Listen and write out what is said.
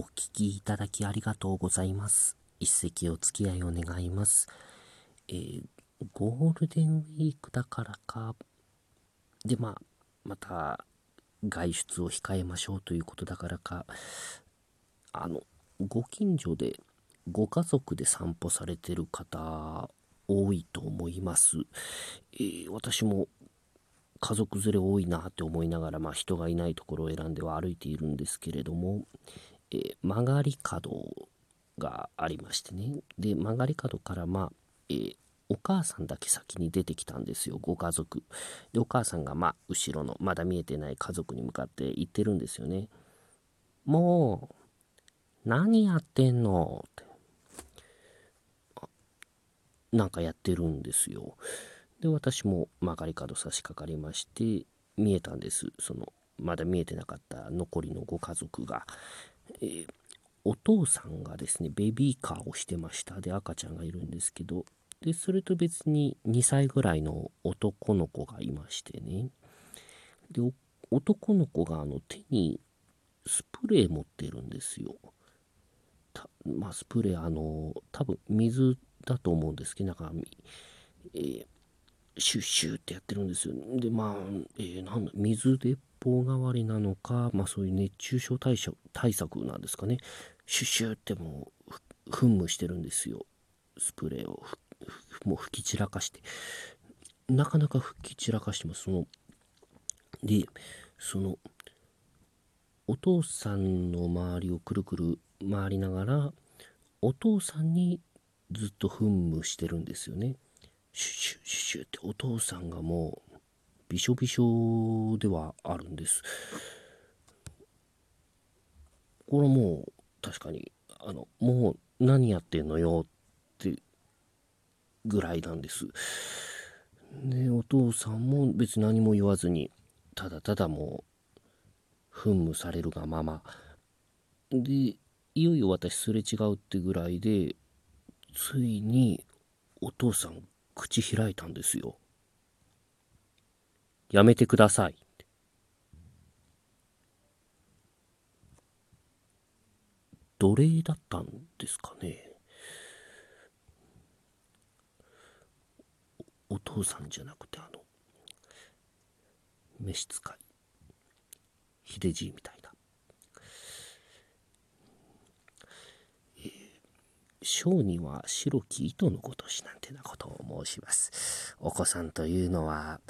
お聞きいただきありがとうございます。一席お付き合いを願います。えー、ゴールデンウィークだからか、で、まあ、また、外出を控えましょうということだからか、あの、ご近所でご家族で散歩されてる方多いと思います。えー、私も家族連れ多いなって思いながら、まあ、人がいないところを選んでは歩いているんですけれども、え、曲がり角がありましてね。で曲がり角からまあ、えー、お母さんだけ先に出てきたんですよご家族。でお母さんがまあ後ろのまだ見えてない家族に向かって言ってるんですよね。もう何やってんの？って。なんかやってるんですよ。で私も曲がり角差し掛かりまして見えたんです。そのまだ見えてなかった残りのご家族が、えー、お父さんがですねベビーカーをしてました。で赤ちゃんがいるんですけど。でそれと別に2歳ぐらいの男の子がいましてね。で男の子があの手にスプレー持ってるんですよ。まあスプレーあの多分水だと思うんですけどなんか、えー、シュッシュってやってるんですよ。でまあ、えー、なんだ水鉄砲代わりなのかまあそういう熱中症対策対策なんですかね。シュシュってもう噴霧してるんですよ。スプレーを。もう吹き散らかして。なかなか吹き散らかしてますそのでそのお父さんの周りをくるくる回りながらお父さんにずっと噴霧してるんですよね。シュシュシュシュってお父さんがもうびしょびしょではあるんです。これはもう確かにあのもう何やってんのよってぐらいなんです。でお父さんも別に何も言わずにただただもう噴霧されるがまま。でいよいよ私すれ違うってぐらいでついにお父さん口開いたんですよ。やめてください。奴隷だったんですかね。お父さんじゃなくてあの召使い秀じいみたい小には白き糸のごとしなんてなことを申します。お子さんというのは